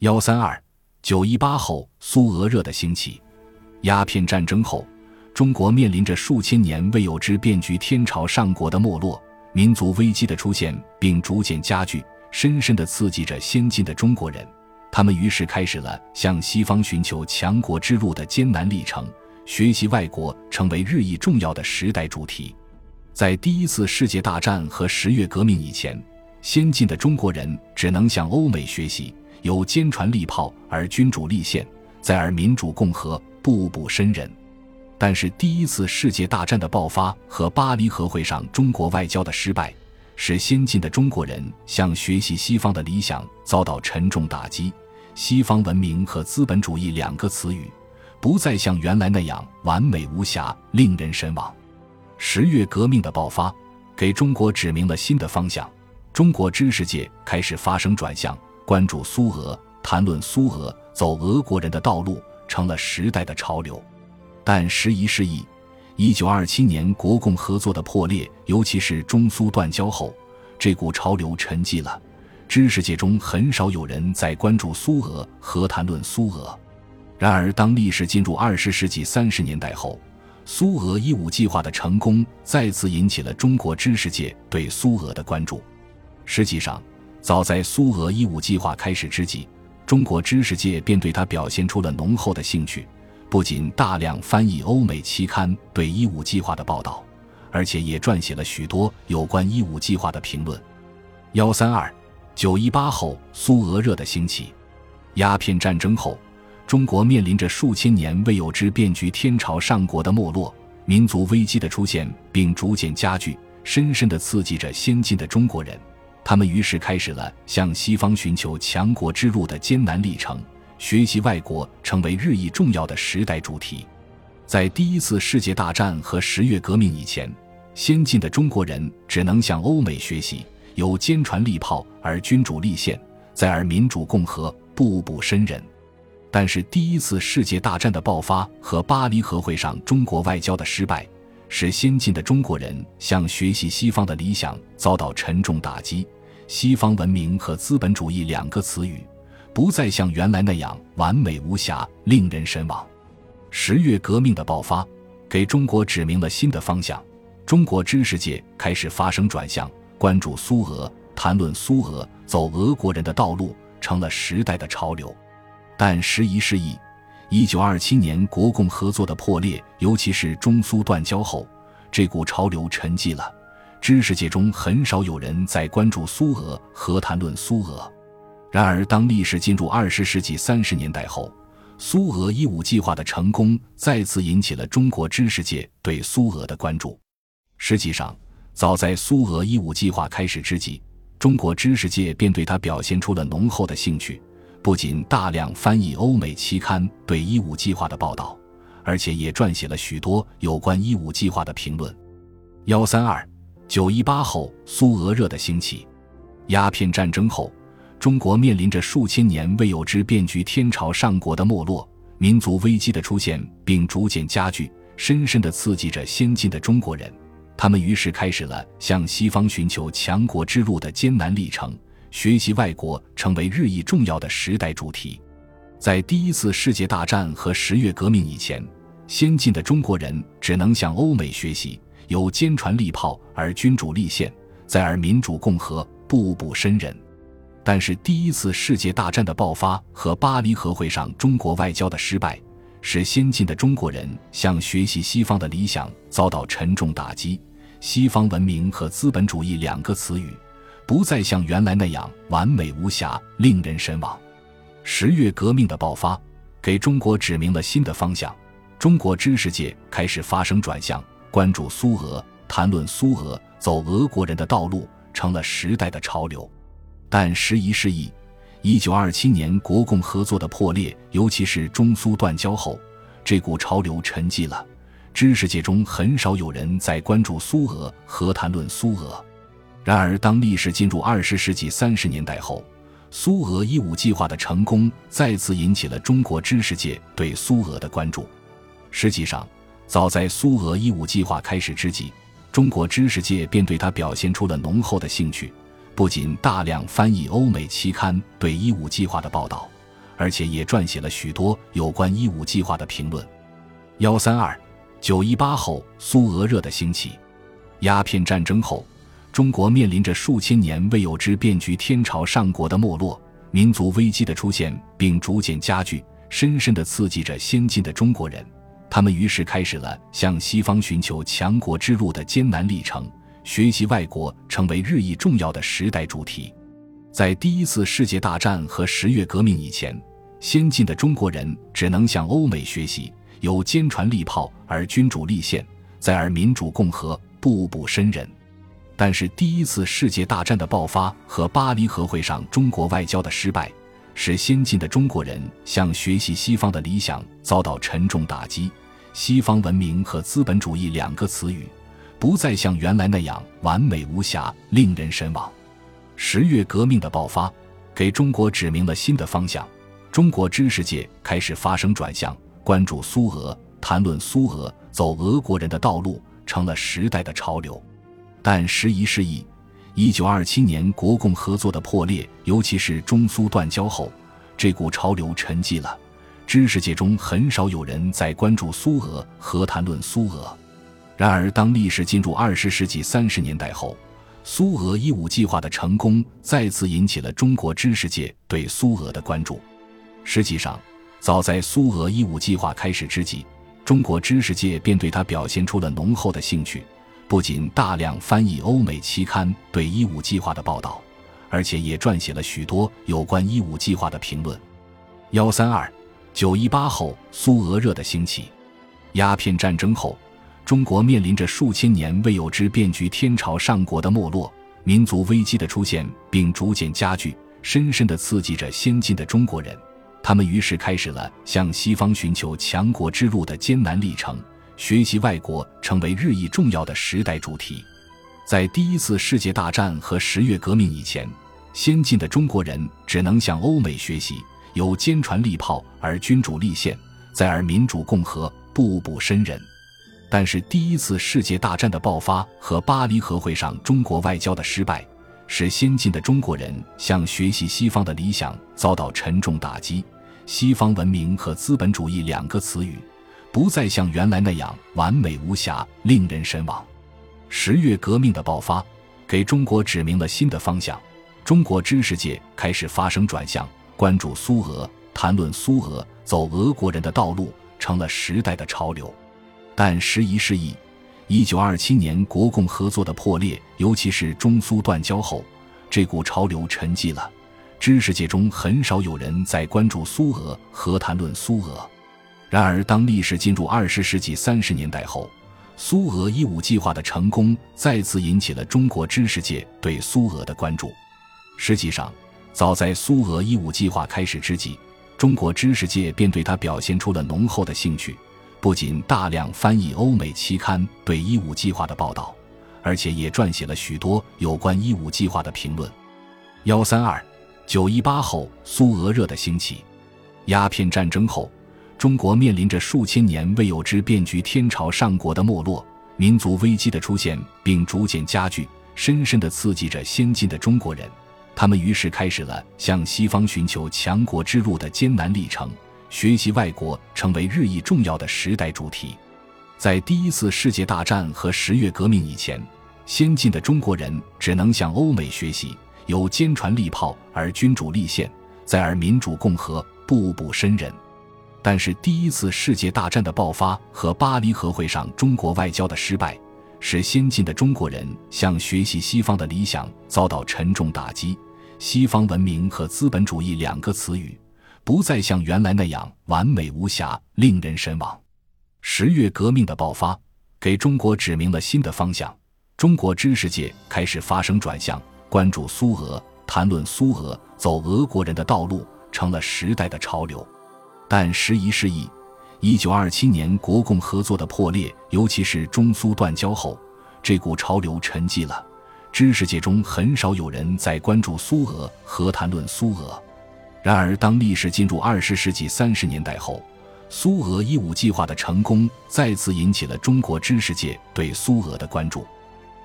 幺三二九一八后，苏俄热的兴起，鸦片战争后，中国面临着数千年未有之变局——天朝上国的没落、民族危机的出现，并逐渐加剧，深深地刺激着先进的中国人。他们于是开始了向西方寻求强国之路的艰难历程，学习外国成为日益重要的时代主题。在第一次世界大战和十月革命以前，先进的中国人只能向欧美学习。由坚船利炮而君主立宪，再而民主共和，步步深人。但是，第一次世界大战的爆发和巴黎和会上中国外交的失败，使先进的中国人向学习西方的理想遭到沉重打击。西方文明和资本主义两个词语，不再像原来那样完美无瑕，令人神往。十月革命的爆发，给中国指明了新的方向。中国知识界开始发生转向。关注苏俄，谈论苏俄，走俄国人的道路，成了时代的潮流。但时移世易，一九二七年国共合作的破裂，尤其是中苏断交后，这股潮流沉寂了。知识界中很少有人在关注苏俄和谈论苏俄。然而，当历史进入二十世纪三十年代后，苏俄一五计划的成功再次引起了中国知识界对苏俄的关注。实际上，早在苏俄一五计划开始之际，中国知识界便对他表现出了浓厚的兴趣，不仅大量翻译欧美期刊对一五计划的报道，而且也撰写了许多有关一五计划的评论。幺三二九一八后，苏俄热的兴起，鸦片战争后，中国面临着数千年未有之变局——天朝上国的没落、民族危机的出现，并逐渐加剧，深深地刺激着先进的中国人。他们于是开始了向西方寻求强国之路的艰难历程，学习外国成为日益重要的时代主题。在第一次世界大战和十月革命以前，先进的中国人只能向欧美学习，由坚船利炮而君主立宪，再而民主共和，步步深人。但是，第一次世界大战的爆发和巴黎和会上中国外交的失败。使先进的中国人向学习西方的理想遭到沉重打击。西方文明和资本主义两个词语，不再像原来那样完美无瑕，令人神往。十月革命的爆发，给中国指明了新的方向。中国知识界开始发生转向，关注苏俄，谈论苏俄，走俄国人的道路，成了时代的潮流。但时移世易。一九二七年国共合作的破裂，尤其是中苏断交后，这股潮流沉寂了。知识界中很少有人在关注苏俄和谈论苏俄。然而，当历史进入二十世纪三十年代后，苏俄一五计划的成功再次引起了中国知识界对苏俄的关注。实际上，早在苏俄一五计划开始之际，中国知识界便对它表现出了浓厚的兴趣。不仅大量翻译欧美期刊对一五计划的报道，而且也撰写了许多有关一五计划的评论。幺三二九一八后，苏俄热的兴起，鸦片战争后，中国面临着数千年未有之变局——天朝上国的没落、民族危机的出现，并逐渐加剧，深深地刺激着先进的中国人。他们于是开始了向西方寻求强国之路的艰难历程。学习外国成为日益重要的时代主题。在第一次世界大战和十月革命以前，先进的中国人只能向欧美学习，由坚船利炮而君主立宪，再而民主共和，步步深人。但是，第一次世界大战的爆发和巴黎和会上中国外交的失败，使先进的中国人向学习西方的理想遭到沉重打击。西方文明和资本主义两个词语。不再像原来那样完美无瑕，令人神往。十月革命的爆发，给中国指明了新的方向。中国知识界开始发生转向，关注苏俄，谈论苏俄，走俄国人的道路，成了时代的潮流。但时移世易，一九二七年国共合作的破裂，尤其是中苏断交后，这股潮流沉寂了。知识界中很少有人在关注苏俄和谈论苏俄。然而，当历史进入二十世纪三十年代后，苏俄一五计划的成功再次引起了中国知识界对苏俄的关注。实际上，早在苏俄一五计划开始之际，中国知识界便对他表现出了浓厚的兴趣，不仅大量翻译欧美期刊对一五计划的报道，而且也撰写了许多有关一五计划的评论。幺三二九一八后，苏俄热的兴起，鸦片战争后，中国面临着数千年未有之变局——天朝上国的没落，民族危机的出现，并逐渐加剧，深深地刺激着先进的中国人。他们于是开始了向西方寻求强国之路的艰难历程，学习外国成为日益重要的时代主题。在第一次世界大战和十月革命以前，先进的中国人只能向欧美学习，由坚船利炮而君主立宪，再而民主共和，步步深入。但是，第一次世界大战的爆发和巴黎和会上中国外交的失败。使先进的中国人向学习西方的理想遭到沉重打击，西方文明和资本主义两个词语不再像原来那样完美无瑕、令人神往。十月革命的爆发给中国指明了新的方向，中国知识界开始发生转向，关注苏俄、谈论苏俄、走俄国人的道路成了时代的潮流。但时移世易。一九二七年，国共合作的破裂，尤其是中苏断交后，这股潮流沉寂了。知识界中很少有人在关注苏俄和谈论苏俄。然而，当历史进入二十世纪三十年代后，苏俄一五计划的成功再次引起了中国知识界对苏俄的关注。实际上，早在苏俄一五计划开始之际，中国知识界便对它表现出了浓厚的兴趣。不仅大量翻译欧美期刊对一五计划的报道，而且也撰写了许多有关一五计划的评论。幺三二九一八后，苏俄热的兴起，鸦片战争后，中国面临着数千年未有之变局——天朝上国的没落，民族危机的出现，并逐渐加剧，深深地刺激着先进的中国人。他们于是开始了向西方寻求强国之路的艰难历程。学习外国成为日益重要的时代主题。在第一次世界大战和十月革命以前，先进的中国人只能向欧美学习，由坚船利炮而君主立宪，再而民主共和，步步深入。但是，第一次世界大战的爆发和巴黎和会上中国外交的失败，使先进的中国人向学习西方的理想遭到沉重打击。西方文明和资本主义两个词语。不再像原来那样完美无瑕、令人神往。十月革命的爆发给中国指明了新的方向，中国知识界开始发生转向，关注苏俄、谈论苏俄、走俄国人的道路成了时代的潮流。但时移世易，一九二七年国共合作的破裂，尤其是中苏断交后，这股潮流沉寂了。知识界中很少有人在关注苏俄和谈论苏俄。然而，当历史进入二十世纪三十年代后，苏俄一五计划的成功再次引起了中国知识界对苏俄的关注。实际上，早在苏俄一五计划开始之际，中国知识界便对它表现出了浓厚的兴趣，不仅大量翻译欧美期刊对一五计划的报道，而且也撰写了许多有关一五计划的评论。幺三二九一八后，苏俄热的兴起，鸦片战争后。中国面临着数千年未有之变局——天朝上国的没落，民族危机的出现，并逐渐加剧，深深地刺激着先进的中国人。他们于是开始了向西方寻求强国之路的艰难历程，学习外国成为日益重要的时代主题。在第一次世界大战和十月革命以前，先进的中国人只能向欧美学习，由坚船利炮而君主立宪，再而民主共和，步步深入。但是，第一次世界大战的爆发和巴黎和会上中国外交的失败，使先进的中国人向学习西方的理想遭到沉重打击。西方文明和资本主义两个词语不再像原来那样完美无瑕、令人神往。十月革命的爆发给中国指明了新的方向，中国知识界开始发生转向，关注苏俄，谈论苏俄，走俄国人的道路成了时代的潮流。但时移世易，一九二七年国共合作的破裂，尤其是中苏断交后，这股潮流沉寂了。知识界中很少有人在关注苏俄和谈论苏俄。然而，当历史进入二十世纪三十年代后，苏俄一五计划的成功再次引起了中国知识界对苏俄的关注。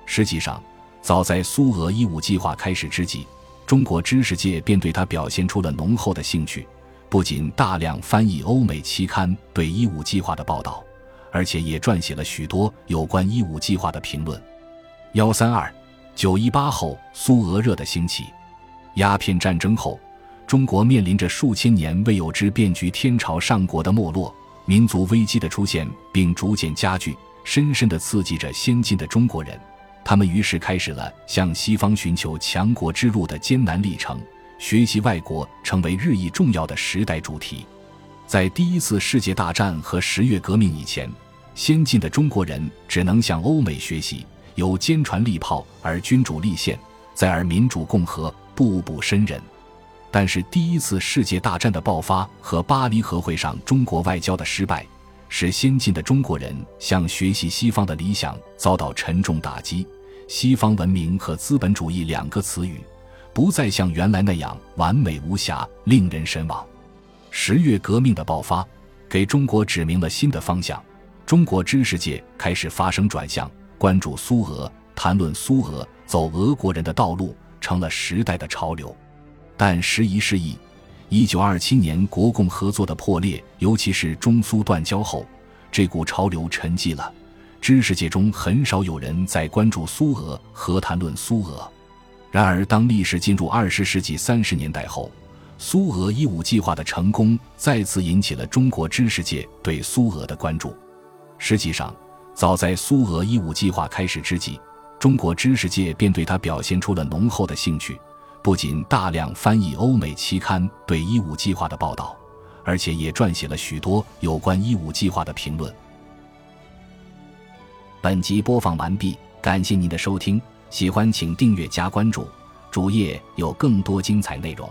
实际上，早在苏俄一五计划开始之际，中国知识界便对它表现出了浓厚的兴趣。不仅大量翻译欧美期刊对一五计划的报道，而且也撰写了许多有关一五计划的评论。幺三二九一八后，苏俄热的兴起，鸦片战争后，中国面临着数千年未有之变局——天朝上国的没落，民族危机的出现，并逐渐加剧，深深地刺激着先进的中国人。他们于是开始了向西方寻求强国之路的艰难历程。学习外国成为日益重要的时代主题。在第一次世界大战和十月革命以前，先进的中国人只能向欧美学习，由坚船利炮而君主立宪，再而民主共和，步步深人。但是，第一次世界大战的爆发和巴黎和会上中国外交的失败，使先进的中国人向学习西方的理想遭到沉重打击。西方文明和资本主义两个词语。不再像原来那样完美无瑕，令人神往。十月革命的爆发，给中国指明了新的方向。中国知识界开始发生转向，关注苏俄，谈论苏俄，走俄国人的道路，成了时代的潮流。但时移世易，一九二七年国共合作的破裂，尤其是中苏断交后，这股潮流沉寂了。知识界中很少有人在关注苏俄和谈论苏俄。然而，当历史进入二十世纪三十年代后，苏俄一五计划的成功再次引起了中国知识界对苏俄的关注。实际上，早在苏俄一五计划开始之际，中国知识界便对它表现出了浓厚的兴趣，不仅大量翻译欧美期刊对一五计划的报道，而且也撰写了许多有关一五计划的评论。本集播放完毕，感谢您的收听。喜欢请订阅加关注，主页有更多精彩内容。